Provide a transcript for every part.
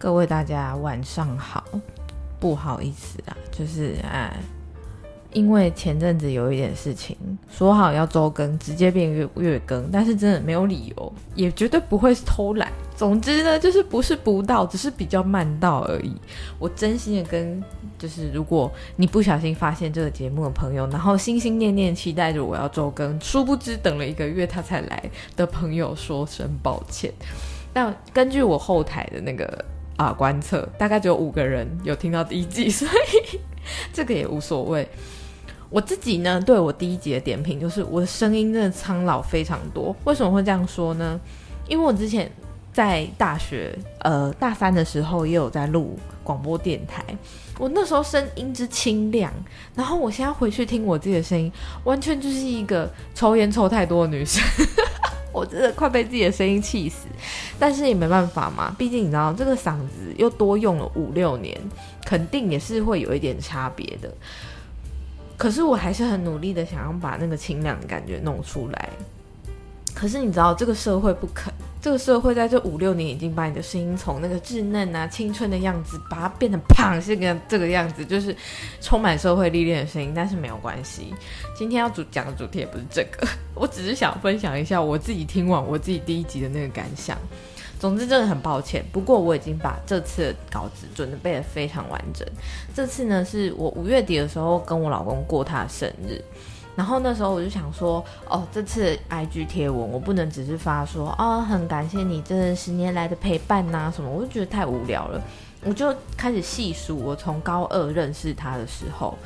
各位大家晚上好，不好意思啊，就是哎，因为前阵子有一点事情，说好要周更，直接变月月更，但是真的没有理由，也绝对不会是偷懒。总之呢，就是不是不到，只是比较慢到而已。我真心的跟，就是如果你不小心发现这个节目的朋友，然后心心念念期待着我要周更，殊不知等了一个月他才来的朋友，说声抱歉。但根据我后台的那个。啊，观测大概只有五个人有听到第一季，所以这个也无所谓。我自己呢，对我第一集的点评就是我的声音真的苍老非常多。为什么会这样说呢？因为我之前在大学呃大三的时候也有在录广播电台，我那时候声音之清亮，然后我现在回去听我自己的声音，完全就是一个抽烟抽太多的女生。我真的快被自己的声音气死，但是也没办法嘛，毕竟你知道这个嗓子又多用了五六年，肯定也是会有一点差别的。可是我还是很努力的想要把那个清凉的感觉弄出来。可是你知道这个社会不肯。这个社会在这五六年已经把你的声音从那个稚嫩啊、青春的样子，把它变成胖，是个这个样子，就是充满社会历练的声音。但是没有关系，今天要主讲的主题也不是这个，我只是想分享一下我自己听完我自己第一集的那个感想。总之真的很抱歉，不过我已经把这次的稿子准备的非常完整。这次呢，是我五月底的时候跟我老公过他的生日。然后那时候我就想说，哦，这次 IG 贴文我不能只是发说，啊，很感谢你这十年来的陪伴呐什么，我就觉得太无聊了。我就开始细数我从高二认识他的时候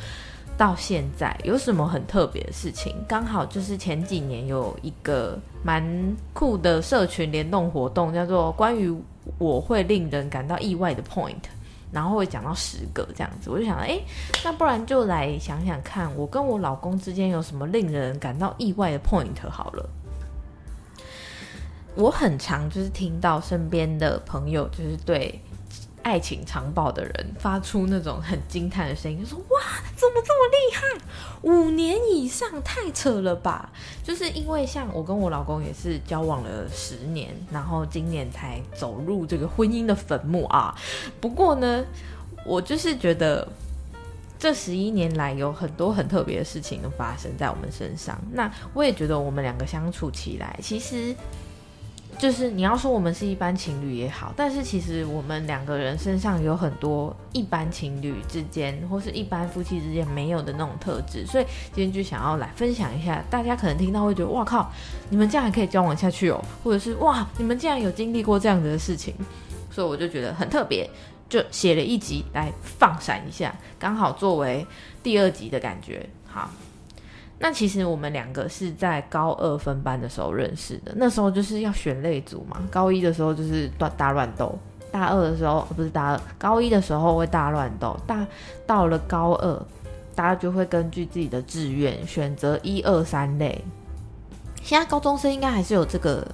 到现在有什么很特别的事情。刚好就是前几年有一个蛮酷的社群联动活动，叫做关于我会令人感到意外的 point。然后会讲到十个这样子，我就想，哎，那不然就来想想看，我跟我老公之间有什么令人感到意外的 point 好了。我很常就是听到身边的朋友就是对。爱情长跑的人发出那种很惊叹的声音，说：“哇，怎么这么厉害？五年以上，太扯了吧！”就是因为像我跟我老公也是交往了十年，然后今年才走入这个婚姻的坟墓啊。不过呢，我就是觉得这十一年来有很多很特别的事情都发生在我们身上。那我也觉得我们两个相处起来，其实。就是你要说我们是一般情侣也好，但是其实我们两个人身上有很多一般情侣之间或是一般夫妻之间没有的那种特质，所以今天就想要来分享一下。大家可能听到会觉得哇靠，你们这样还可以交往下去哦，或者是哇，你们竟然有经历过这样子的事情，所以我就觉得很特别，就写了一集来放闪一下，刚好作为第二集的感觉，好。那其实我们两个是在高二分班的时候认识的，那时候就是要选类组嘛。高一的时候就是大大乱斗，大二的时候不是大二，高一的时候会大乱斗，大到了高二，大家就会根据自己的志愿选择一二三类。现在高中生应该还是有这个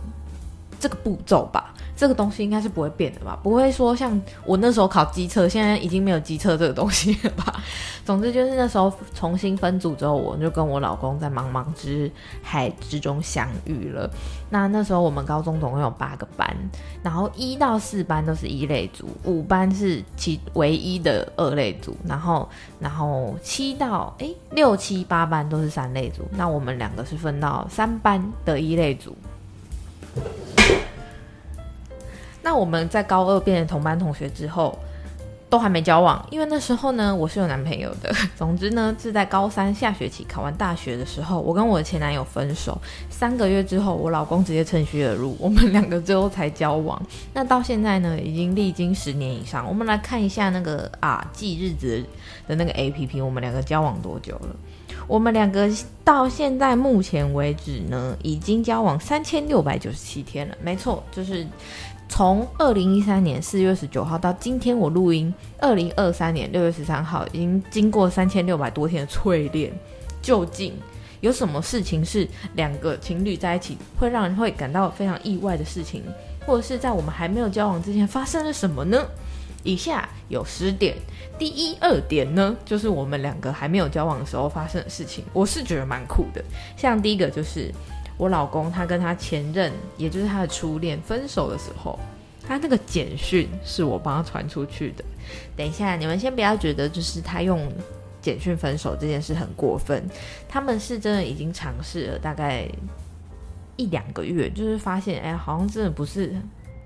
这个步骤吧。这个东西应该是不会变的吧？不会说像我那时候考机测，现在已经没有机测这个东西了吧？总之就是那时候重新分组之后，我就跟我老公在茫茫之海之中相遇了。那那时候我们高中总共有八个班，然后一到四班都是一类组，五班是其唯一的二类组，然后然后七到诶六七八班都是三类组。那我们两个是分到三班的一类组。那我们在高二变成同班同学之后，都还没交往，因为那时候呢，我是有男朋友的。总之呢，是在高三下学期考完大学的时候，我跟我的前男友分手。三个月之后，我老公直接趁虚而入，我们两个最后才交往。那到现在呢，已经历经十年以上。我们来看一下那个啊记日子的那个 A P P，我们两个交往多久了？我们两个到现在目前为止呢，已经交往三千六百九十七天了。没错，就是。从二零一三年四月十九号到今天我录音，二零二三年六月十三号，已经经过三千六百多天的淬炼。究竟有什么事情是两个情侣在一起会让人会感到非常意外的事情，或者是在我们还没有交往之前发生了什么呢？以下有十点。第一二点呢，就是我们两个还没有交往的时候发生的事情，我是觉得蛮酷的。像第一个就是。我老公他跟他前任，也就是他的初恋分手的时候，他那个简讯是我帮他传出去的。等一下，你们先不要觉得就是他用简讯分手这件事很过分，他们是真的已经尝试了大概一两个月，就是发现哎，好像真的不是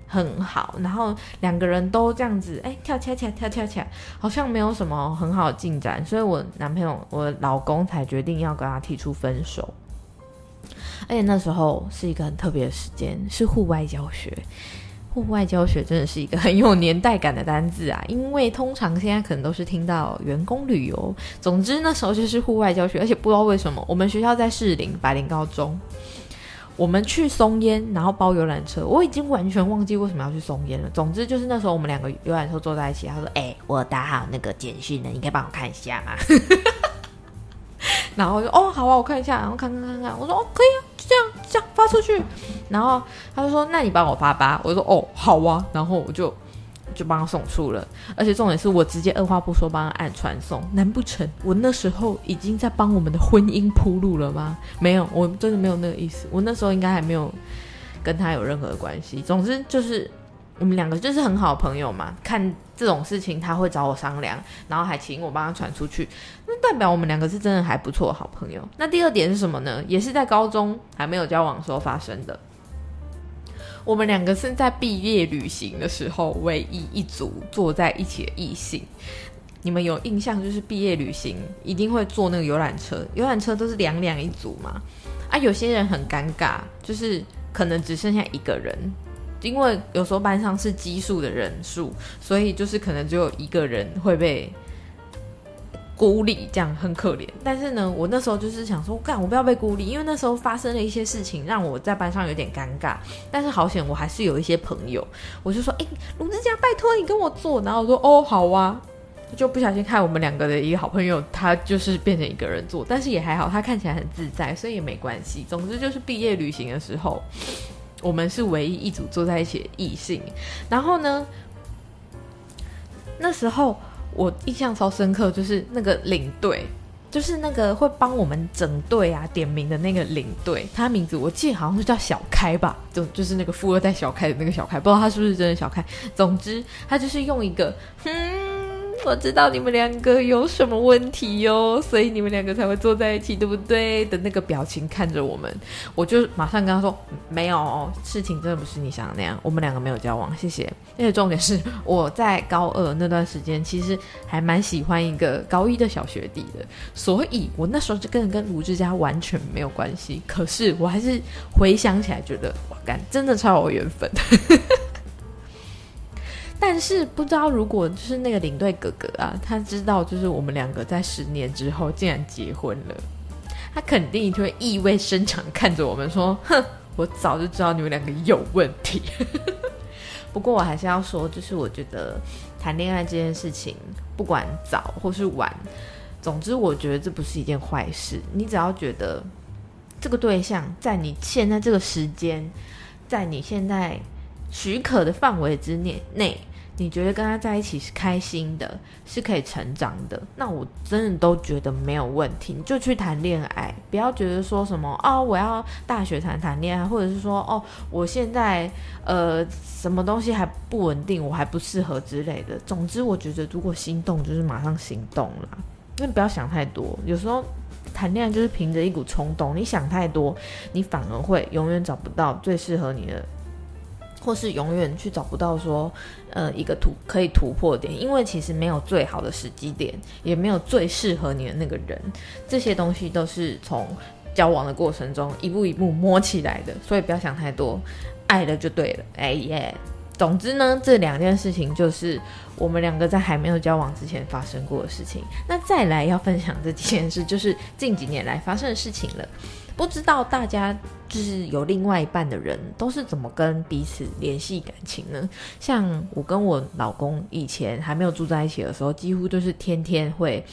很好，然后两个人都这样子哎跳恰恰跳恰恰，好像没有什么很好的进展，所以我男朋友我老公才决定要跟他提出分手。而且那时候是一个很特别的时间，是户外教学。户外教学真的是一个很有年代感的单字啊，因为通常现在可能都是听到员工旅游。总之那时候就是户外教学，而且不知道为什么，我们学校在士林白林高中，我们去松烟，然后包游览车，我已经完全忘记为什么要去松烟了。总之就是那时候我们两个游览车坐在一起，他说：“哎，我打好那个简讯了，你可以帮我看一下吗？” 然后我就哦好啊，我看一下，然后看看看看，我说哦可以啊，就这样这样发出去。然后他就说那你帮我发吧，我说哦好啊，然后我就就帮他送出了。而且重点是我直接二话不说帮他按传送。难不成我那时候已经在帮我们的婚姻铺路了吗？没有，我真的没有那个意思。我那时候应该还没有跟他有任何的关系。总之就是。我们两个就是很好的朋友嘛，看这种事情他会找我商量，然后还请我帮他传出去，那代表我们两个是真的还不错的好朋友。那第二点是什么呢？也是在高中还没有交往的时候发生的。我们两个是在毕业旅行的时候唯一一组坐在一起的异性。你们有印象就是毕业旅行一定会坐那个游览车，游览车都是两两一组嘛。啊，有些人很尴尬，就是可能只剩下一个人。因为有时候班上是奇数的人数，所以就是可能只有一个人会被孤立，这样很可怜。但是呢，我那时候就是想说，干我不要被孤立，因为那时候发生了一些事情，让我在班上有点尴尬。但是好险，我还是有一些朋友，我就说，哎，卢志佳，拜托你跟我坐。然后我说，哦，好啊，就不小心看我们两个的一个好朋友，他就是变成一个人坐，但是也还好，他看起来很自在，所以也没关系。总之就是毕业旅行的时候。我们是唯一一组坐在一起的异性，然后呢，那时候我印象超深刻，就是那个领队，就是那个会帮我们整队啊点名的那个领队，他名字我记得好像是叫小开吧，就就是那个富二代小开的那个小开，不知道他是不是真的小开。总之，他就是用一个嗯。我知道你们两个有什么问题哟，所以你们两个才会坐在一起，对不对？的那个表情看着我们，我就马上跟他说：“没有，事情真的不是你想的那样，我们两个没有交往，谢谢。”而且重点是，我在高二那段时间，其实还蛮喜欢一个高一的小学弟的，所以我那时候就跟跟卢志佳完全没有关系。可是我还是回想起来，觉得哇，干真的超有缘分。但是不知道，如果就是那个领队哥哥啊，他知道就是我们两个在十年之后竟然结婚了，他肯定就会意味深长看着我们说：“哼，我早就知道你们两个有问题。”不过我还是要说，就是我觉得谈恋爱这件事情，不管早或是晚，总之我觉得这不是一件坏事。你只要觉得这个对象在你现在这个时间，在你现在许可的范围之内内。你觉得跟他在一起是开心的，是可以成长的，那我真的都觉得没有问题。你就去谈恋爱，不要觉得说什么哦，我要大学谈谈恋爱，或者是说哦，我现在呃什么东西还不稳定，我还不适合之类的。总之，我觉得如果心动，就是马上行动啦，因为不要想太多。有时候谈恋爱就是凭着一股冲动，你想太多，你反而会永远找不到最适合你的。或是永远去找不到说，呃，一个突可以突破点，因为其实没有最好的时机点，也没有最适合你的那个人，这些东西都是从交往的过程中一步一步摸起来的，所以不要想太多，爱了就对了，哎耶。总之呢，这两件事情就是我们两个在还没有交往之前发生过的事情。那再来要分享这几件事，就是近几年来发生的事情了。不知道大家就是有另外一半的人，都是怎么跟彼此联系感情呢？像我跟我老公以前还没有住在一起的时候，几乎都是天天会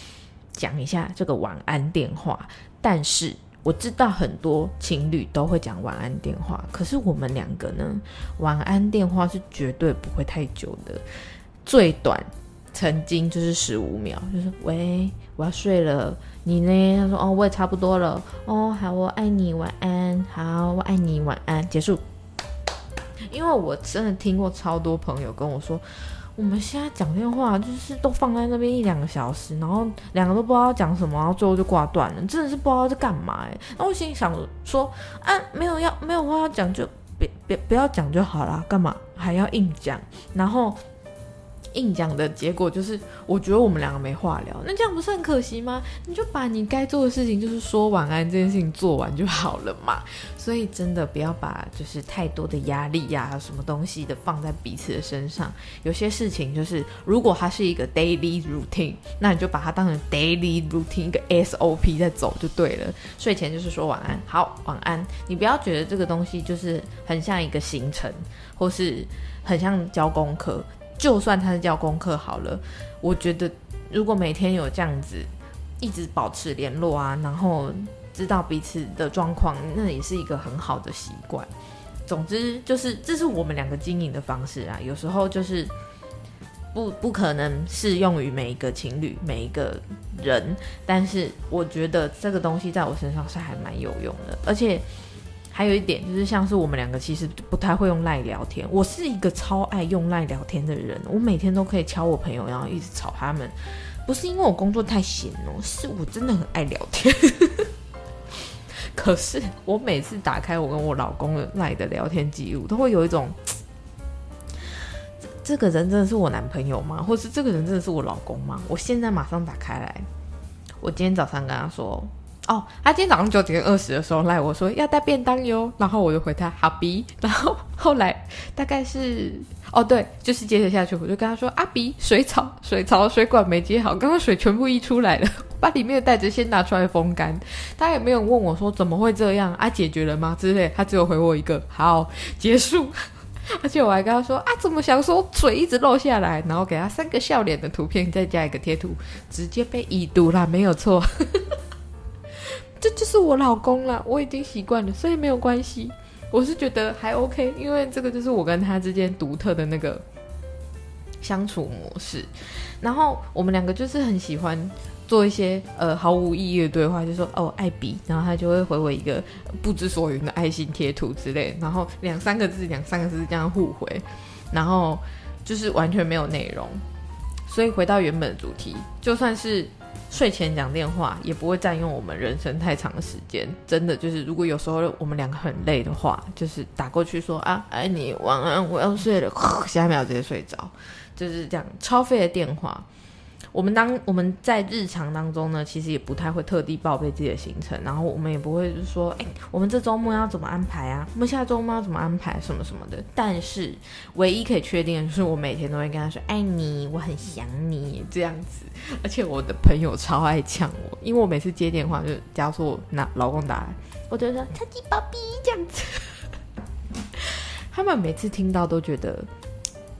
讲一下这个晚安电话。但是我知道很多情侣都会讲晚安电话，可是我们两个呢，晚安电话是绝对不会太久的，最短曾经就是十五秒，就是喂，我要睡了。你呢？他说：“哦，我也差不多了。哦，好，我爱你，晚安。好，我爱你，晚安。结束。因为我真的听过超多朋友跟我说，我们现在讲电话就是都放在那边一两个小时，然后两个都不知道讲什么，然后最后就挂断了，真的是不知道在干嘛哎。那我心里想说，啊，没有要没有话要讲就别别不要讲就好啦，干嘛还要硬讲？然后。硬讲的结果就是，我觉得我们两个没话聊，那这样不是很可惜吗？你就把你该做的事情，就是说晚安这件事情做完就好了嘛。所以真的不要把就是太多的压力呀，什么东西的放在彼此的身上。有些事情就是，如果它是一个 daily routine，那你就把它当成 daily routine 一个 SOP 在走就对了。睡前就是说晚安，好晚安。你不要觉得这个东西就是很像一个行程，或是很像交功课。就算他是教功课好了，我觉得如果每天有这样子一直保持联络啊，然后知道彼此的状况，那也是一个很好的习惯。总之就是这是我们两个经营的方式啊，有时候就是不不可能适用于每一个情侣每一个人，但是我觉得这个东西在我身上是还蛮有用的，而且。还有一点就是，像是我们两个其实不太会用赖聊天。我是一个超爱用赖聊天的人，我每天都可以敲我朋友，然后一直吵他们。不是因为我工作太闲哦，是我真的很爱聊天。可是我每次打开我跟我老公的赖的聊天记录，都会有一种，这个人真的是我男朋友吗？或是这个人真的是我老公吗？我现在马上打开来，我今天早上跟他说。哦，他今天早上九点二十的时候来我说要带便当哟，然后我就回他好比，然后后来大概是哦对，就是接着下去，我就跟他说阿比水草水槽水管没接好，刚刚水全部溢出来了，把里面的袋子先拿出来风干。他也没有问我说怎么会这样啊，解决了吗之类，他只有回我一个好结束，而且我还跟他说啊怎么想说水一直漏下来，然后给他三个笑脸的图片，再加一个贴图，直接被已读了，没有错。这就是我老公了，我已经习惯了，所以没有关系。我是觉得还 OK，因为这个就是我跟他之间独特的那个相处模式。然后我们两个就是很喜欢做一些呃毫无意义的对话，就说哦爱比，然后他就会回我一个不知所云的爱心贴图之类，然后两三个字两三个字这样互回，然后就是完全没有内容。所以回到原本的主题，就算是。睡前讲电话也不会占用我们人生太长的时间，真的就是，如果有时候我们两个很累的话，就是打过去说啊，爱你，晚安，我要睡了，下一秒直接睡着，就是这样超费的电话。我们当我们在日常当中呢，其实也不太会特地报备自己的行程，然后我们也不会就是说，哎，我们这周末要怎么安排啊？我们下周末要怎么安排什么什么的。但是唯一可以确定的就是，我每天都会跟他说，爱你，我很想你这样子。而且我的朋友超爱呛我，因为我每次接电话就假如说拿老公打来，我就说超级宝贝这样子。他们每次听到都觉得。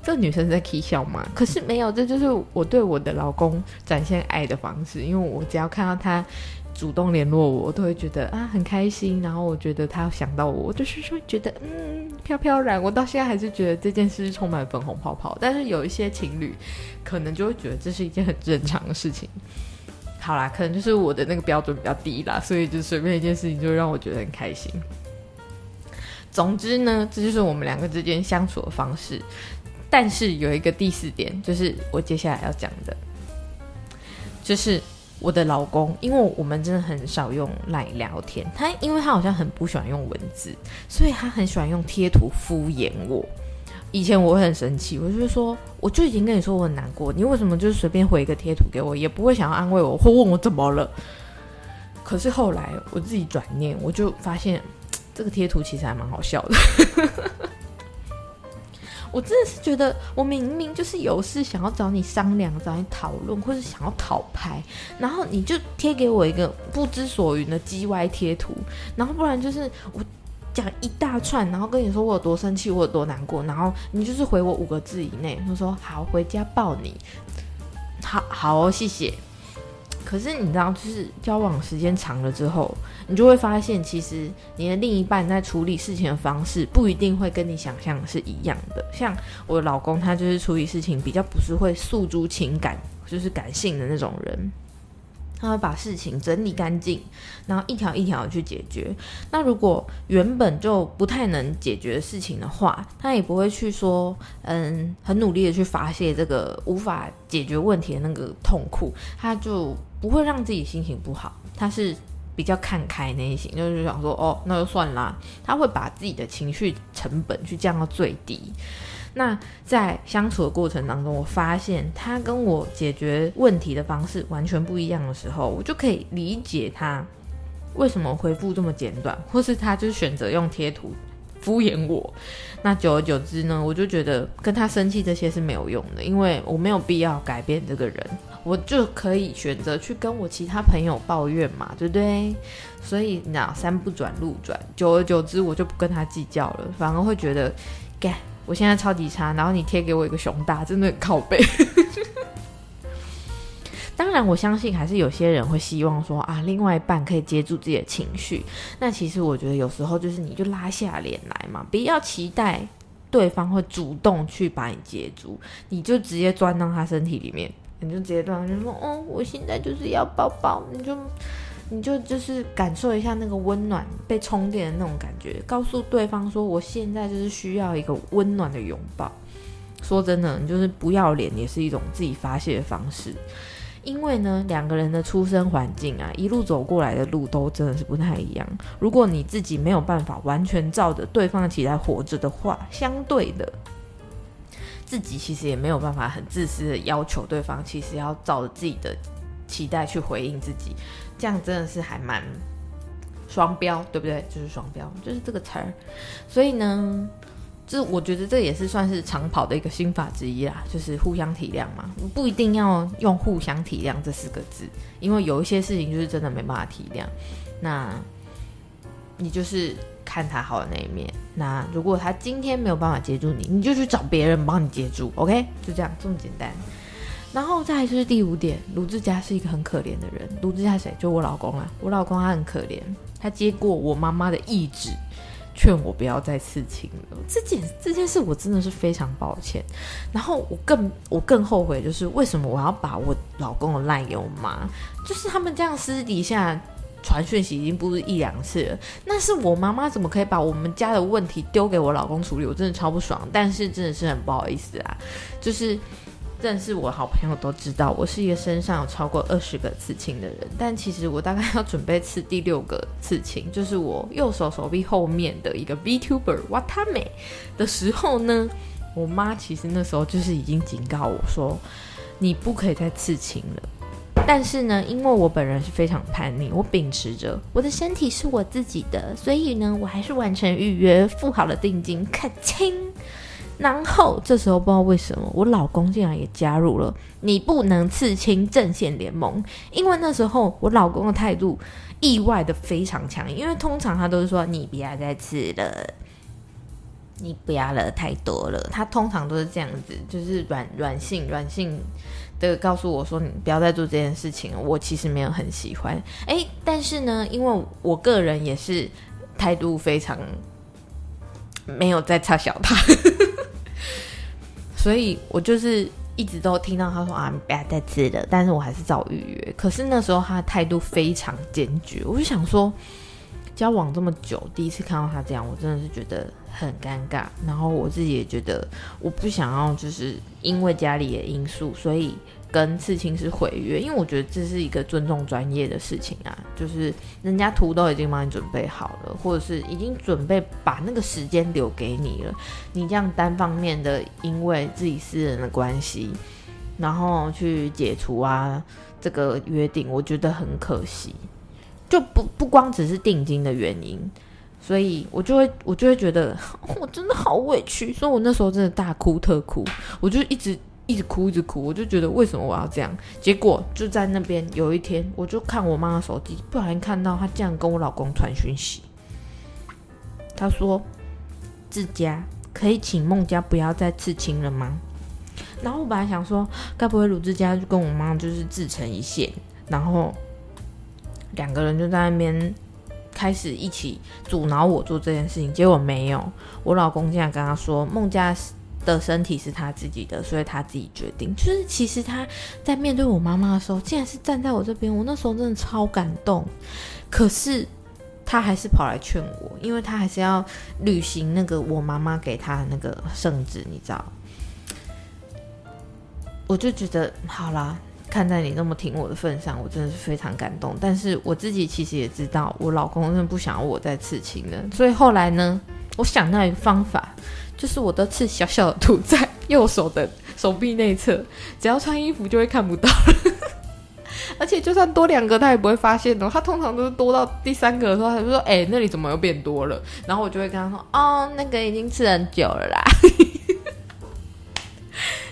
这女生在 k 笑吗？可是没有，这就是我对我的老公展现爱的方式。因为我只要看到他主动联络我，我都会觉得啊很开心。然后我觉得他想到我，我就是说觉得嗯飘飘然。我到现在还是觉得这件事充满粉红泡泡。但是有一些情侣可能就会觉得这是一件很正常的事情。好啦，可能就是我的那个标准比较低啦，所以就随便一件事情就让我觉得很开心。总之呢，这就是我们两个之间相处的方式。但是有一个第四点，就是我接下来要讲的，就是我的老公，因为我们真的很少用来聊天，他因为他好像很不喜欢用文字，所以他很喜欢用贴图敷衍我。以前我会很生气，我就说，我就已经跟你说我很难过，你为什么就是随便回一个贴图给我，也不会想要安慰我或问我怎么了？可是后来我自己转念，我就发现这个贴图其实还蛮好笑的。我真的是觉得，我明明就是有事想要找你商量、找你讨论，或者想要讨拍，然后你就贴给我一个不知所云的 G Y 贴图，然后不然就是我讲一大串，然后跟你说我有多生气，我有多难过，然后你就是回我五个字以内，就说好回家抱你，好好哦，谢谢。可是你知道，就是交往时间长了之后，你就会发现，其实你的另一半在处理事情的方式不一定会跟你想象是一样的。像我老公，他就是处理事情比较不是会诉诸情感，就是感性的那种人。他会把事情整理干净，然后一条一条去解决。那如果原本就不太能解决的事情的话，他也不会去说，嗯，很努力的去发泄这个无法解决问题的那个痛苦，他就不会让自己心情不好。他是比较看开那一型，就是想说，哦，那就算啦。他会把自己的情绪成本去降到最低。那在相处的过程当中，我发现他跟我解决问题的方式完全不一样的时候，我就可以理解他为什么回复这么简短，或是他就选择用贴图敷衍我。那久而久之呢，我就觉得跟他生气这些是没有用的，因为我没有必要改变这个人，我就可以选择去跟我其他朋友抱怨嘛，对不对？所以那山不转路转，久而久之我就不跟他计较了，反而会觉得，干。我现在超级差，然后你贴给我一个熊大，真的很靠背。当然，我相信还是有些人会希望说啊，另外一半可以接住自己的情绪。那其实我觉得有时候就是你就拉下脸来嘛，不要期待对方会主动去把你接住，你就直接钻到他身体里面，你就直接钻，就说哦，我现在就是要抱抱，你就。你就就是感受一下那个温暖被充电的那种感觉，告诉对方说我现在就是需要一个温暖的拥抱。说真的，你就是不要脸也是一种自己发泄的方式。因为呢，两个人的出生环境啊，一路走过来的路都真的是不太一样。如果你自己没有办法完全照着对方的期待活着的话，相对的，自己其实也没有办法很自私的要求对方，其实要照着自己的期待去回应自己。这样真的是还蛮双标，对不对？就是双标，就是这个词儿。所以呢，这我觉得这也是算是长跑的一个心法之一啦，就是互相体谅嘛。不一定要用互相体谅这四个字，因为有一些事情就是真的没办法体谅。那你就是看他好的那一面。那如果他今天没有办法接住你，你就去找别人帮你接住。OK，就这样，这么简单。然后再就是第五点，卢志佳是一个很可怜的人。卢志佳谁？就我老公啊。我老公他很可怜，他接过我妈妈的意志，劝我不要再刺青了。这件这件事我真的是非常抱歉。然后我更我更后悔，就是为什么我要把我老公的赖给我妈？就是他们这样私底下传讯息已经不是一两次了。那是我妈妈怎么可以把我们家的问题丢给我老公处理？我真的超不爽。但是真的是很不好意思啊，就是。认识我好朋友都知道，我是一个身上有超过二十个刺青的人。但其实我大概要准备刺第六个刺青，就是我右手手臂后面的一个 VTuber 哇他美的时候呢，我妈其实那时候就是已经警告我说，你不可以再刺青了。但是呢，因为我本人是非常叛逆，我秉持着我的身体是我自己的，所以呢，我还是完成预约，付好了定金，看清。然后这时候不知道为什么，我老公竟然也加入了你不能刺青阵线联盟。因为那时候我老公的态度意外的非常强硬，因为通常他都是说你不要再刺了，你不要了太多了。他通常都是这样子，就是软软性软性的告诉我说你不要再做这件事情。我其实没有很喜欢，诶，但是呢，因为我个人也是态度非常没有在插小他。所以我就是一直都听到他说啊，不要再吃了，但是我还是照预约。可是那时候他的态度非常坚决，我就想说，交往这么久，第一次看到他这样，我真的是觉得很尴尬。然后我自己也觉得，我不想要就是因为家里的因素，所以。跟刺青师毁约，因为我觉得这是一个尊重专业的事情啊，就是人家图都已经帮你准备好了，或者是已经准备把那个时间留给你了，你这样单方面的因为自己私人的关系，然后去解除啊这个约定，我觉得很可惜，就不不光只是定金的原因，所以我就会我就会觉得 我真的好委屈，所以我那时候真的大哭特哭，我就一直。一直哭，一直哭，我就觉得为什么我要这样？结果就在那边有一天，我就看我妈的手机，不小心看到她这样跟我老公传讯息。他说：“自家可以请孟家不要再刺青了吗？”然后我本来想说，该不会鲁智家就跟我妈就是自成一线，然后两个人就在那边开始一起阻挠我做这件事情。结果没有，我老公竟然跟他说：“孟家。”的身体是他自己的，所以他自己决定。就是其实他在面对我妈妈的时候，竟然是站在我这边，我那时候真的超感动。可是他还是跑来劝我，因为他还是要履行那个我妈妈给他的那个圣旨，你知道？我就觉得好啦，看在你那么挺我的份上，我真的是非常感动。但是我自己其实也知道，我老公真的不想要我再刺青了。所以后来呢，我想到一个方法，就是我都刺小小的图在右手的手臂内侧，只要穿衣服就会看不到。而且就算多两个，他也不会发现哦。他通常都是多到第三个的时候，他就说：“哎，那里怎么又变多了？”然后我就会跟他说：“哦，那个已经刺很久了啦。”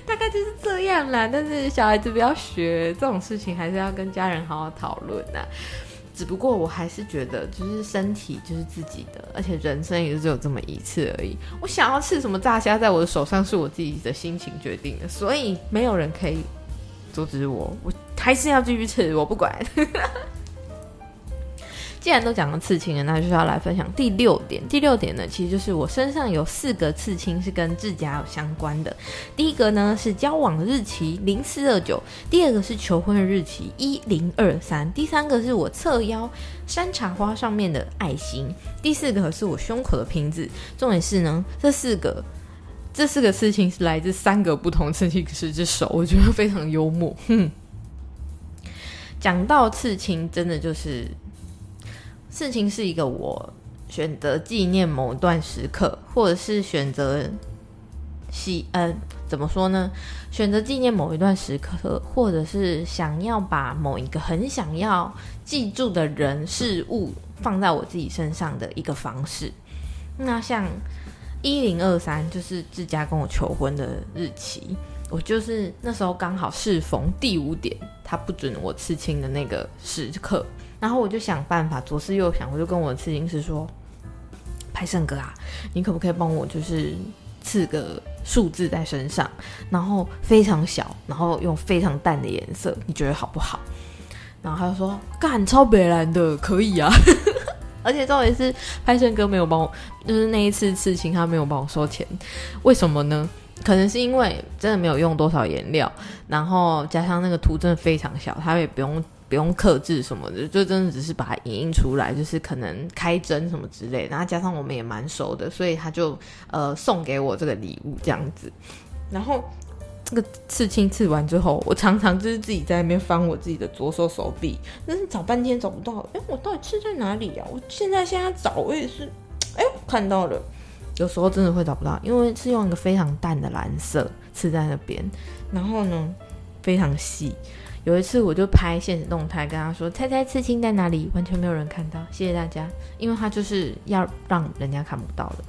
大概就是这样啦，但是小孩子不要学这种事情，还是要跟家人好好讨论呐。只不过我还是觉得，就是身体就是自己的，而且人生也就只有这么一次而已。我想要吃什么炸虾在我的手上，是我自己的心情决定的，所以没有人可以阻止我，我还是要继续吃，我不管。既然都讲了刺青了，那就是要来分享第六点。第六点呢，其实就是我身上有四个刺青是跟指甲有相关的。第一个呢是交往日期零四二九，第二个是求婚的日期一零二三，第三个是我侧腰山茶花上面的爱心，第四个是我胸口的瓶子。重点是呢，这四个这四个刺青是来自三个不同刺青师之手，我觉得非常幽默。哼，讲到刺青，真的就是。事情是一个我选择纪念某段时刻，或者是选择喜呃怎么说呢？选择纪念某一段时刻，或者是想要把某一个很想要记住的人事物放在我自己身上的一个方式。那像一零二三，就是自家跟我求婚的日期，我就是那时候刚好适逢第五点，他不准我刺青的那个时刻。然后我就想办法，左思右想，我就跟我的刺青师说：“拍胜哥啊，你可不可以帮我就是刺个数字在身上，然后非常小，然后用非常淡的颜色，你觉得好不好？”然后他就说：“干，超北蓝的，可以啊。”而且重点是拍胜哥没有帮我，就是那一次刺青他没有帮我收钱，为什么呢？可能是因为真的没有用多少颜料，然后加上那个图真的非常小，他也不用。不用克制什么的，就真的只是把它影印出来，就是可能开针什么之类。然后加上我们也蛮熟的，所以他就呃送给我这个礼物这样子。然后这个刺青刺完之后，我常常就是自己在那边翻我自己的左手手臂，但是找半天找不到。哎，我到底刺在哪里呀？我现在现在找我也是，哎，看到了。有时候真的会找不到，因为是用一个非常淡的蓝色刺在那边，然后呢非常细。有一次，我就拍现实动态跟他说：“猜猜刺青在哪里？”完全没有人看到，谢谢大家，因为他就是要让人家看不到的。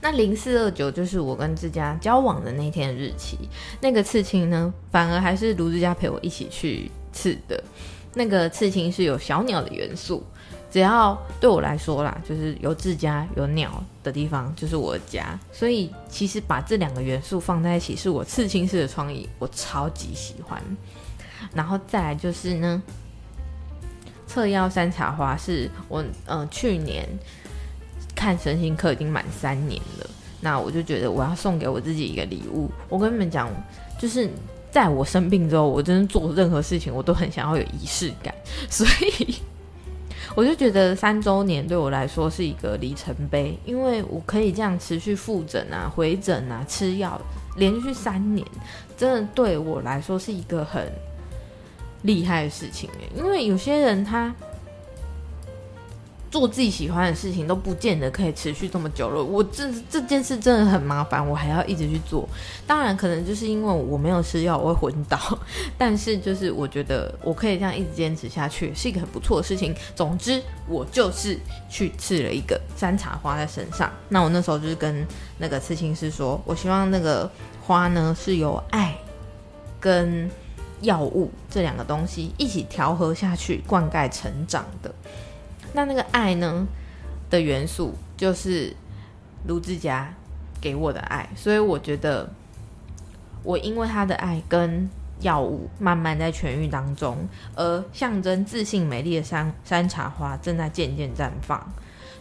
那零四二九就是我跟志佳交往的那天日期，那个刺青呢，反而还是卢志佳陪我一起去刺的。那个刺青是有小鸟的元素。只要对我来说啦，就是有自家有鸟的地方，就是我家。所以其实把这两个元素放在一起，是我刺青式的创意，我超级喜欢。然后再来就是呢，侧腰山茶花是我呃去年看神行课已经满三年了，那我就觉得我要送给我自己一个礼物。我跟你们讲，就是在我生病之后，我真的做任何事情我都很想要有仪式感，所以。我就觉得三周年对我来说是一个里程碑，因为我可以这样持续复诊啊、回诊啊、吃药，连续三年，真的对我来说是一个很厉害的事情因为有些人他。做自己喜欢的事情都不见得可以持续这么久了。我这这件事真的很麻烦，我还要一直去做。当然，可能就是因为我没有吃药，我会昏倒。但是，就是我觉得我可以这样一直坚持下去，是一个很不错的事情。总之，我就是去刺了一个山茶花在身上。那我那时候就是跟那个刺青师说，我希望那个花呢是由爱跟药物这两个东西一起调和下去，灌溉成长的。那那个爱呢的元素，就是卢志佳给我的爱，所以我觉得我因为他的爱跟药物慢慢在痊愈当中，而象征自信美丽的山山茶花正在渐渐绽放，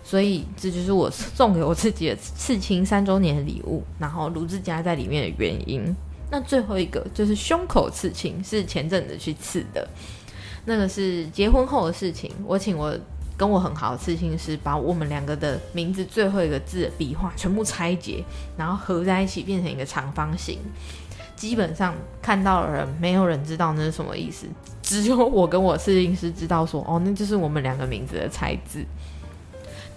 所以这就是我送给我自己的刺青三周年的礼物，然后卢志佳在里面的原因。那最后一个就是胸口刺青，是前阵子去刺的，那个是结婚后的事情。我请我跟我很好的刺青师把我们两个的名字最后一个字的笔画全部拆解，然后合在一起变成一个长方形。基本上看到的人没有人知道那是什么意思，只有我跟我刺青师知道说，哦，那就是我们两个名字的拆字。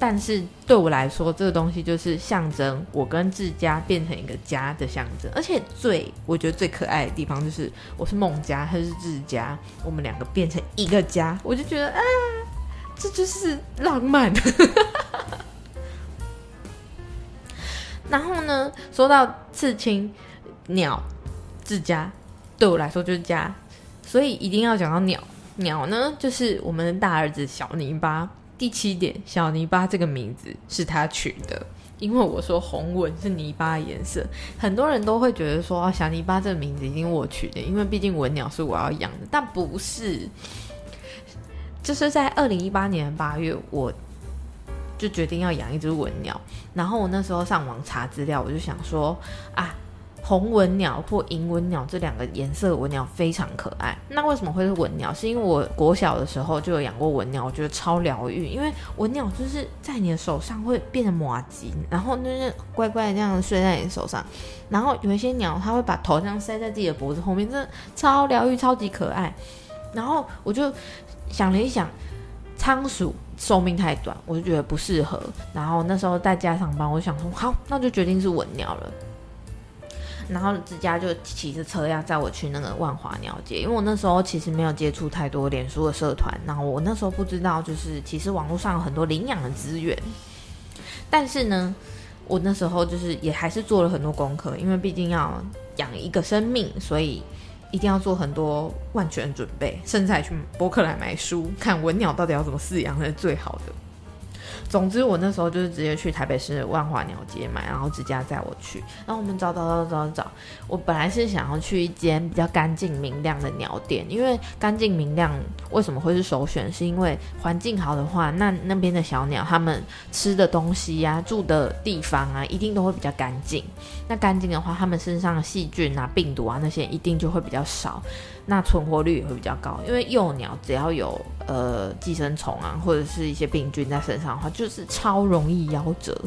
但是对我来说，这个东西就是象征我跟自家变成一个家的象征。而且最我觉得最可爱的地方就是我是孟家，他是自家，我们两个变成一个家，我就觉得啊，这就是浪漫。然后呢，说到刺青鸟。自家对我来说就是家，所以一定要讲到鸟。鸟呢，就是我们的大儿子小泥巴。第七点，小泥巴这个名字是他取的，因为我说红纹是泥巴颜色，很多人都会觉得说小泥巴这个名字一定我取的，因为毕竟文鸟是我要养的，但不是。就是在二零一八年八月，我就决定要养一只文鸟，然后我那时候上网查资料，我就想说啊。红文鸟或银文鸟这两个颜色文鸟非常可爱。那为什么会是文鸟？是因为我国小的时候就有养过文鸟，我觉得超疗愈。因为文鸟就是在你的手上会变得马吉，然后就是乖乖这样睡在你手上。然后有一些鸟，它会把头这样塞在自己的脖子后面，真的超疗愈，超级可爱。然后我就想了一想，仓鼠寿命太短，我就觉得不适合。然后那时候在家上班，我想说好，那就决定是文鸟了。然后之家就骑着车要载我去那个万华鸟街，因为我那时候其实没有接触太多脸书的社团，然后我那时候不知道，就是其实网络上有很多领养的资源。但是呢，我那时候就是也还是做了很多功课，因为毕竟要养一个生命，所以一定要做很多万全准备，甚至还去博客来买书，看文鸟到底要怎么饲养才是最好的。总之，我那时候就是直接去台北市万华鸟街买，然后直家载我去。然后我们找找找找找，我本来是想要去一间比较干净明亮的鸟店，因为干净明亮为什么会是首选？是因为环境好的话，那那边的小鸟它们吃的东西呀、住的地方啊，一定都会比较干净。那干净的话，它们身上的细菌啊、病毒啊那些一定就会比较少。那存活率也会比较高，因为幼鸟只要有呃寄生虫啊，或者是一些病菌在身上的话，就是超容易夭折。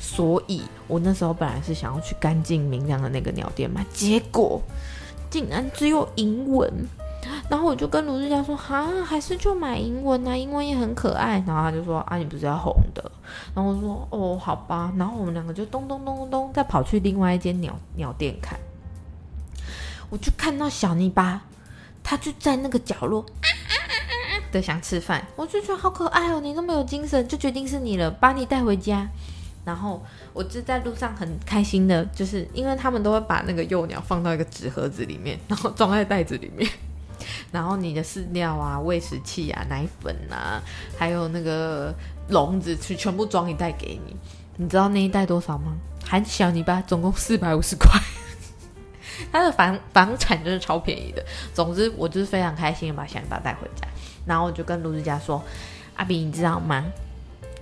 所以我那时候本来是想要去干净明亮的那个鸟店买，结果竟然只有银纹。然后我就跟卢志佳说：“哈，还是就买银纹啊，银纹也很可爱。”然后他就说：“啊，你不是要红的？”然后我说：“哦，好吧。”然后我们两个就咚咚咚咚咚，再跑去另外一间鸟鸟店看。我就看到小泥巴，它就在那个角落的想吃饭，我就觉得好可爱哦！你那么有精神，就决定是你了，把你带回家。然后我就在路上很开心的，就是因为他们都会把那个幼鸟放到一个纸盒子里面，然后装在袋子里面，然后你的饲料啊、喂食器啊、奶粉啊，还有那个笼子，去全部装一袋给你。你知道那一袋多少吗？含小泥巴，总共四百五十块。他的房房产真的超便宜的。总之，我就是非常开心的把小泥巴带回家。然后我就跟卢志佳说：“阿比，你知道吗？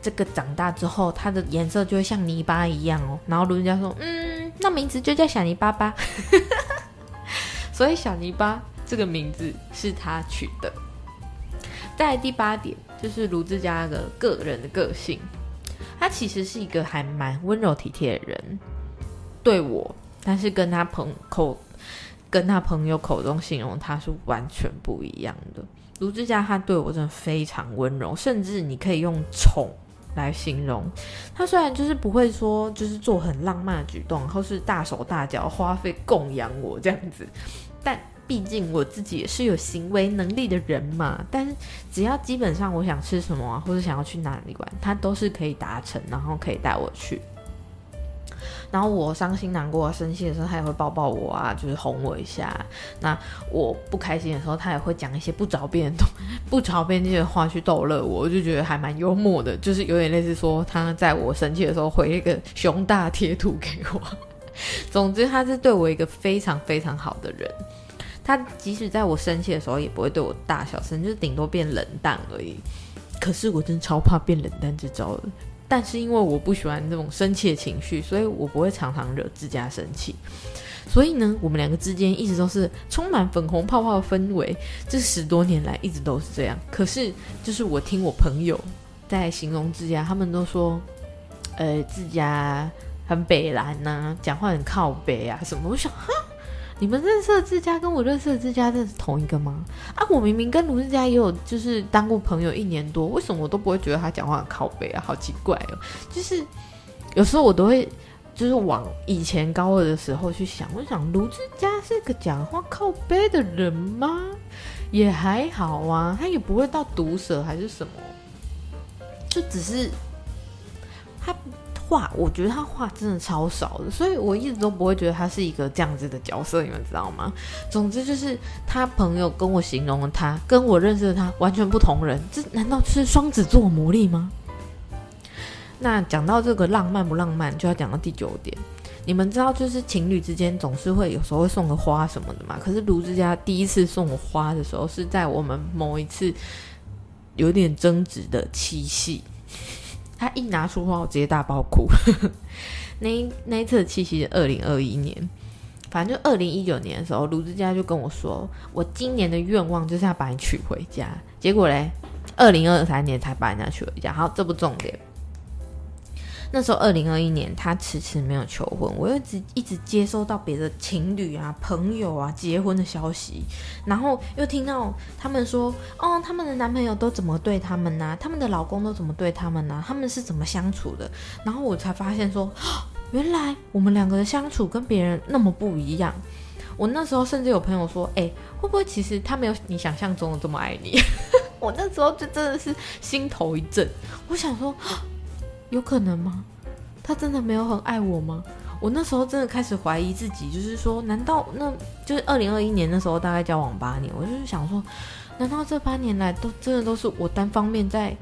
这个长大之后，它的颜色就会像泥巴一样哦。”然后卢志佳说：“嗯，那名字就叫小泥巴吧。”所以小泥巴这个名字是他取的。在第八点，就是卢志佳的个人的个性，他其实是一个还蛮温柔体贴的人，对我。但是跟他朋口，跟他朋友口中形容他是完全不一样的。卢志佳他对我真的非常温柔，甚至你可以用宠来形容。他虽然就是不会说就是做很浪漫的举动，或是大手大脚花费供养我这样子，但毕竟我自己也是有行为能力的人嘛。但是只要基本上我想吃什么啊，或者想要去哪里玩，他都是可以达成，然后可以带我去。然后我伤心难过、生气的时候，他也会抱抱我啊，就是哄我一下。那我不开心的时候，他也会讲一些不着边的、不着边际的话去逗乐我，我就觉得还蛮幽默的，就是有点类似说他在我生气的时候回一个熊大贴图给我。总之，他是对我一个非常非常好的人。他即使在我生气的时候，也不会对我大小声，就是顶多变冷淡而已。可是我真的超怕变冷淡这招的。但是因为我不喜欢那种生气的情绪，所以我不会常常惹自家生气。所以呢，我们两个之间一直都是充满粉红泡泡的氛围，这十多年来一直都是这样。可是，就是我听我朋友在形容自家，他们都说，呃，自家很北蓝呐，讲话很靠北啊什么。我想，哈，你们认识的自家跟我认识的自家，这是同一个吗？啊，我明明跟卢志佳也有就是当过朋友一年多，为什么我都不会觉得他讲话很靠背啊？好奇怪哦，就是有时候我都会。就是往以前高二的时候去想，我想卢志佳是个讲话靠背的人吗？也还好啊，他也不会到毒舌还是什么，就只是他话，我觉得他话真的超少的，所以我一直都不会觉得他是一个这样子的角色，你们知道吗？总之就是他朋友跟我形容了他，跟我认识的他完全不同人，这难道是双子座魔力吗？那讲到这个浪漫不浪漫，就要讲到第九点。你们知道，就是情侣之间总是会有时候会送个花什么的嘛。可是卢之家第一次送我花的时候，是在我们某一次有点争执的七夕。他一拿出花，我直接大爆哭。那一那一次七夕是二零二一年，反正就二零一九年的时候，卢之佳就跟我说，我今年的愿望就是要把你娶回家。结果嘞，二零二三年才把人家娶回家。好，这不重点。那时候，二零二一年，他迟迟没有求婚，我一直一直接收到别的情侣啊、朋友啊结婚的消息，然后又听到他们说，哦，他们的男朋友都怎么对他们呢？他们的老公都怎么对他们呢？他们是怎么相处的？然后我才发现说，原来我们两个的相处跟别人那么不一样。我那时候甚至有朋友说，哎，会不会其实他没有你想象中的这么爱你？我那时候就真的是心头一震，我想说。有可能吗？他真的没有很爱我吗？我那时候真的开始怀疑自己，就是说，难道那就是二零二一年那时候大概交往八年，我就是想说，难道这八年来都真的都是我单方面在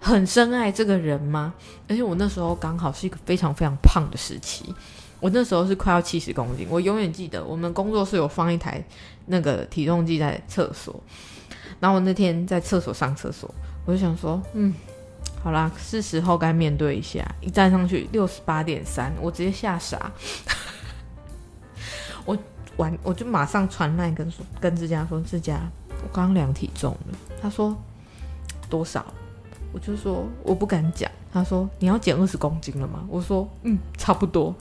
很深爱这个人吗？而且我那时候刚好是一个非常非常胖的时期，我那时候是快要七十公斤，我永远记得我们工作室有放一台那个体重计在厕所，然后我那天在厕所上厕所，我就想说，嗯。好啦，是时候该面对一下。一站上去六十八点三，我直接吓傻。我完，我就马上传麦跟说跟志佳说：“志佳，我刚量体重了。”他说：“多少？”我就说：“我不敢讲。”他说：“你要减二十公斤了吗？”我说：“嗯，差不多。”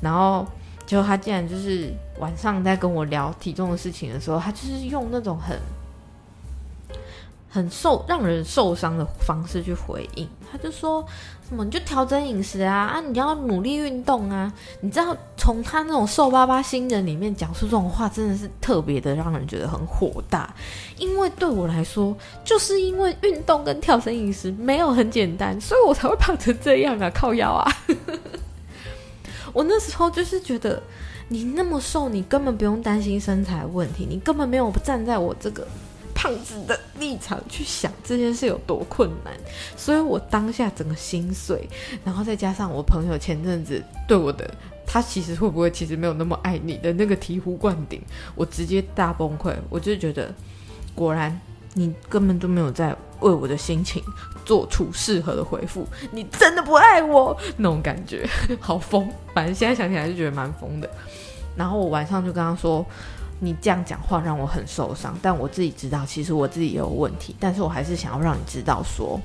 然后结果他竟然就是晚上在跟我聊体重的事情的时候，他就是用那种很。很受让人受伤的方式去回应，他就说什么你就调整饮食啊啊，你要努力运动啊！你知道从他那种瘦巴巴新人里面讲出这种话，真的是特别的让人觉得很火大。因为对我来说，就是因为运动跟调整饮食没有很简单，所以我才会胖成这样啊！靠腰啊！我那时候就是觉得你那么瘦，你根本不用担心身材问题，你根本没有站在我这个。胖子的立场去想这件事有多困难，所以我当下整个心碎，然后再加上我朋友前阵子对我的，他其实会不会其实没有那么爱你的那个醍醐灌顶，我直接大崩溃。我就觉得，果然你根本就没有在为我的心情做出适合的回复，你真的不爱我那种感觉，好疯。反正现在想起来就觉得蛮疯的。然后我晚上就跟他说。你这样讲话让我很受伤，但我自己知道，其实我自己也有问题，但是我还是想要让你知道，说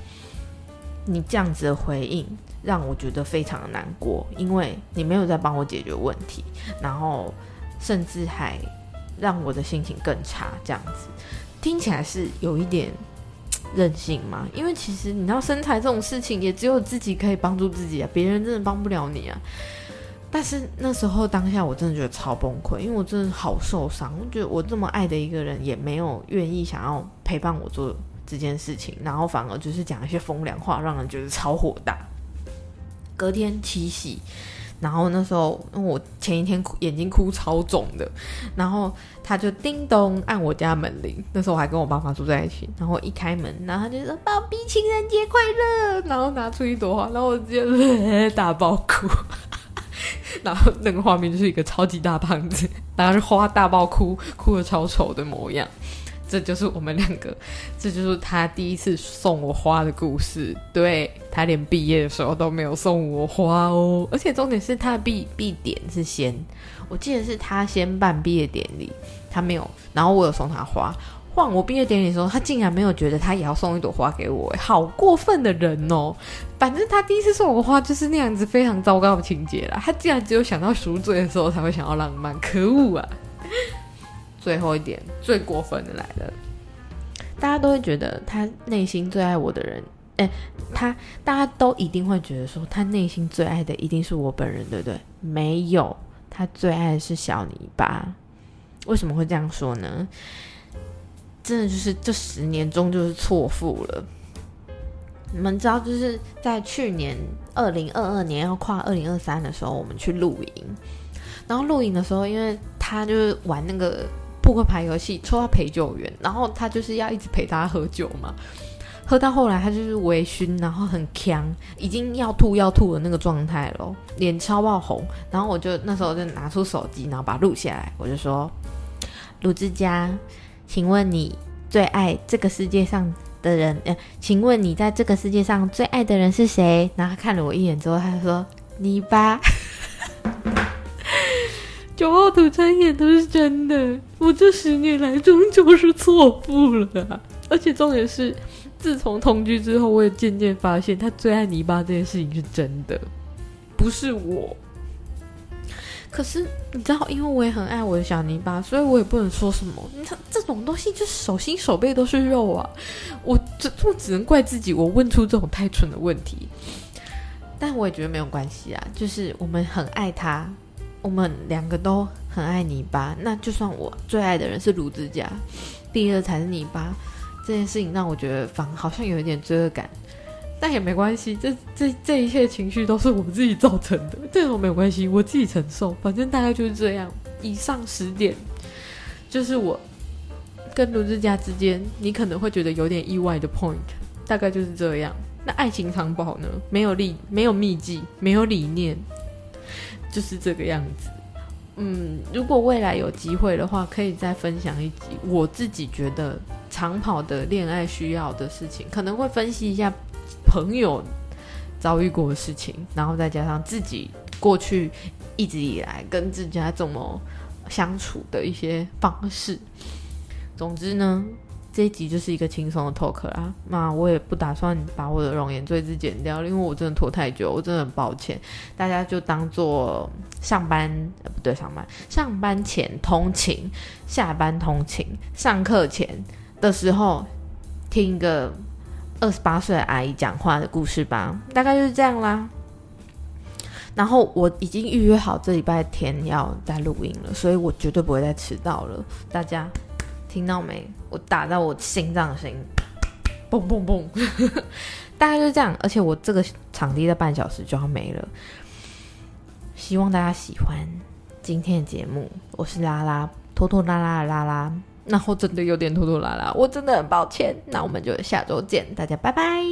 你这样子的回应让我觉得非常的难过，因为你没有在帮我解决问题，然后甚至还让我的心情更差。这样子听起来是有一点 任性吗？因为其实你知道，身材这种事情也只有自己可以帮助自己啊，别人真的帮不了你啊。但是那时候当下我真的觉得超崩溃，因为我真的好受伤。我觉得我这么爱的一个人也没有愿意想要陪伴我做这件事情，然后反而就是讲一些风凉话，让人觉得超火大。隔天七夕，然后那时候因为我前一天哭眼睛哭超肿的，然后他就叮咚按我家门铃。那时候我还跟我爸爸住在一起，然后一开门，然后他就说：“宝贝，情人节快乐！”然后拿出一朵花，然后我直接 大爆哭。然后那个画面就是一个超级大胖子，拿着花大爆哭，哭的超丑的模样。这就是我们两个，这就是他第一次送我花的故事。对他连毕业的时候都没有送我花哦，而且重点是他的毕毕点是先，我记得是他先办毕业典礼，他没有，然后我有送他花。换我毕业典礼的时候，他竟然没有觉得他也要送一朵花给我，好过分的人哦！反正他第一次送我花就是那样子非常糟糕的情节啦。他竟然只有想到赎罪的时候才会想要浪漫，可恶啊！最后一点最过分的来了，大家都会觉得他内心最爱我的人，哎，他大家都一定会觉得说他内心最爱的一定是我本人，对不对？没有，他最爱的是小泥巴。为什么会这样说呢？真的就是这十年中就是错付了。你们知道，就是在去年二零二二年要跨二零二三的时候，我们去露营。然后露营的时候，因为他就是玩那个扑克牌游戏，抽到陪酒员，然后他就是要一直陪他喝酒嘛。喝到后来，他就是微醺，然后很呛，已经要吐要吐的那个状态了，脸超爆红。然后我就那时候就拿出手机，然后把它录下来，我就说：“鲁之家。”请问你最爱这个世界上的人？呃，请问你在这个世界上最爱的人是谁？然后他看了我一眼之后，他说：“你吧。”九号土参演都是真的。我这十年来终究是错付了，而且重点是，自从同居之后，我也渐渐发现他最爱泥巴这件事情是真的，不是我。可是你知道，因为我也很爱我的小泥巴，所以我也不能说什么。你看这种东西，就手心手背都是肉啊！我这我只能怪自己，我问出这种太蠢的问题。但我也觉得没有关系啊，就是我们很爱他，我们两个都很爱泥巴。那就算我最爱的人是卢子家，第二才是泥巴，这件事情让我觉得反好像有一点罪恶感。但也没关系，这这这一切情绪都是我自己造成的，这种没有关系，我自己承受。反正大概就是这样。以上十点，就是我跟卢志佳之间，你可能会觉得有点意外的 point，大概就是这样。那爱情长跑呢？没有力，没有秘籍，没有理念，就是这个样子。嗯，如果未来有机会的话，可以再分享一集我自己觉得长跑的恋爱需要的事情，可能会分析一下。朋友遭遇过的事情，然后再加上自己过去一直以来跟自家怎么相处的一些方式。总之呢，这一集就是一个轻松的 talk 啦。那我也不打算把我的容颜最字剪掉，因为我真的拖太久，我真的很抱歉。大家就当做上班不对，上班上班前通勤，下班通勤，上课前的时候听一个。二十八岁的阿姨讲话的故事吧，大概就是这样啦。然后我已经预约好这礼拜天要在录音了，所以我绝对不会再迟到了。大家听到没？我打到我心脏的声音，嘣嘣嘣！大概就是这样。而且我这个场地在半小时就要没了。希望大家喜欢今天的节目。我是拉拉，拖拖拉拉的拉拉。然后真的有点拖拖拉拉，我真的很抱歉。那我们就下周见，大家拜拜。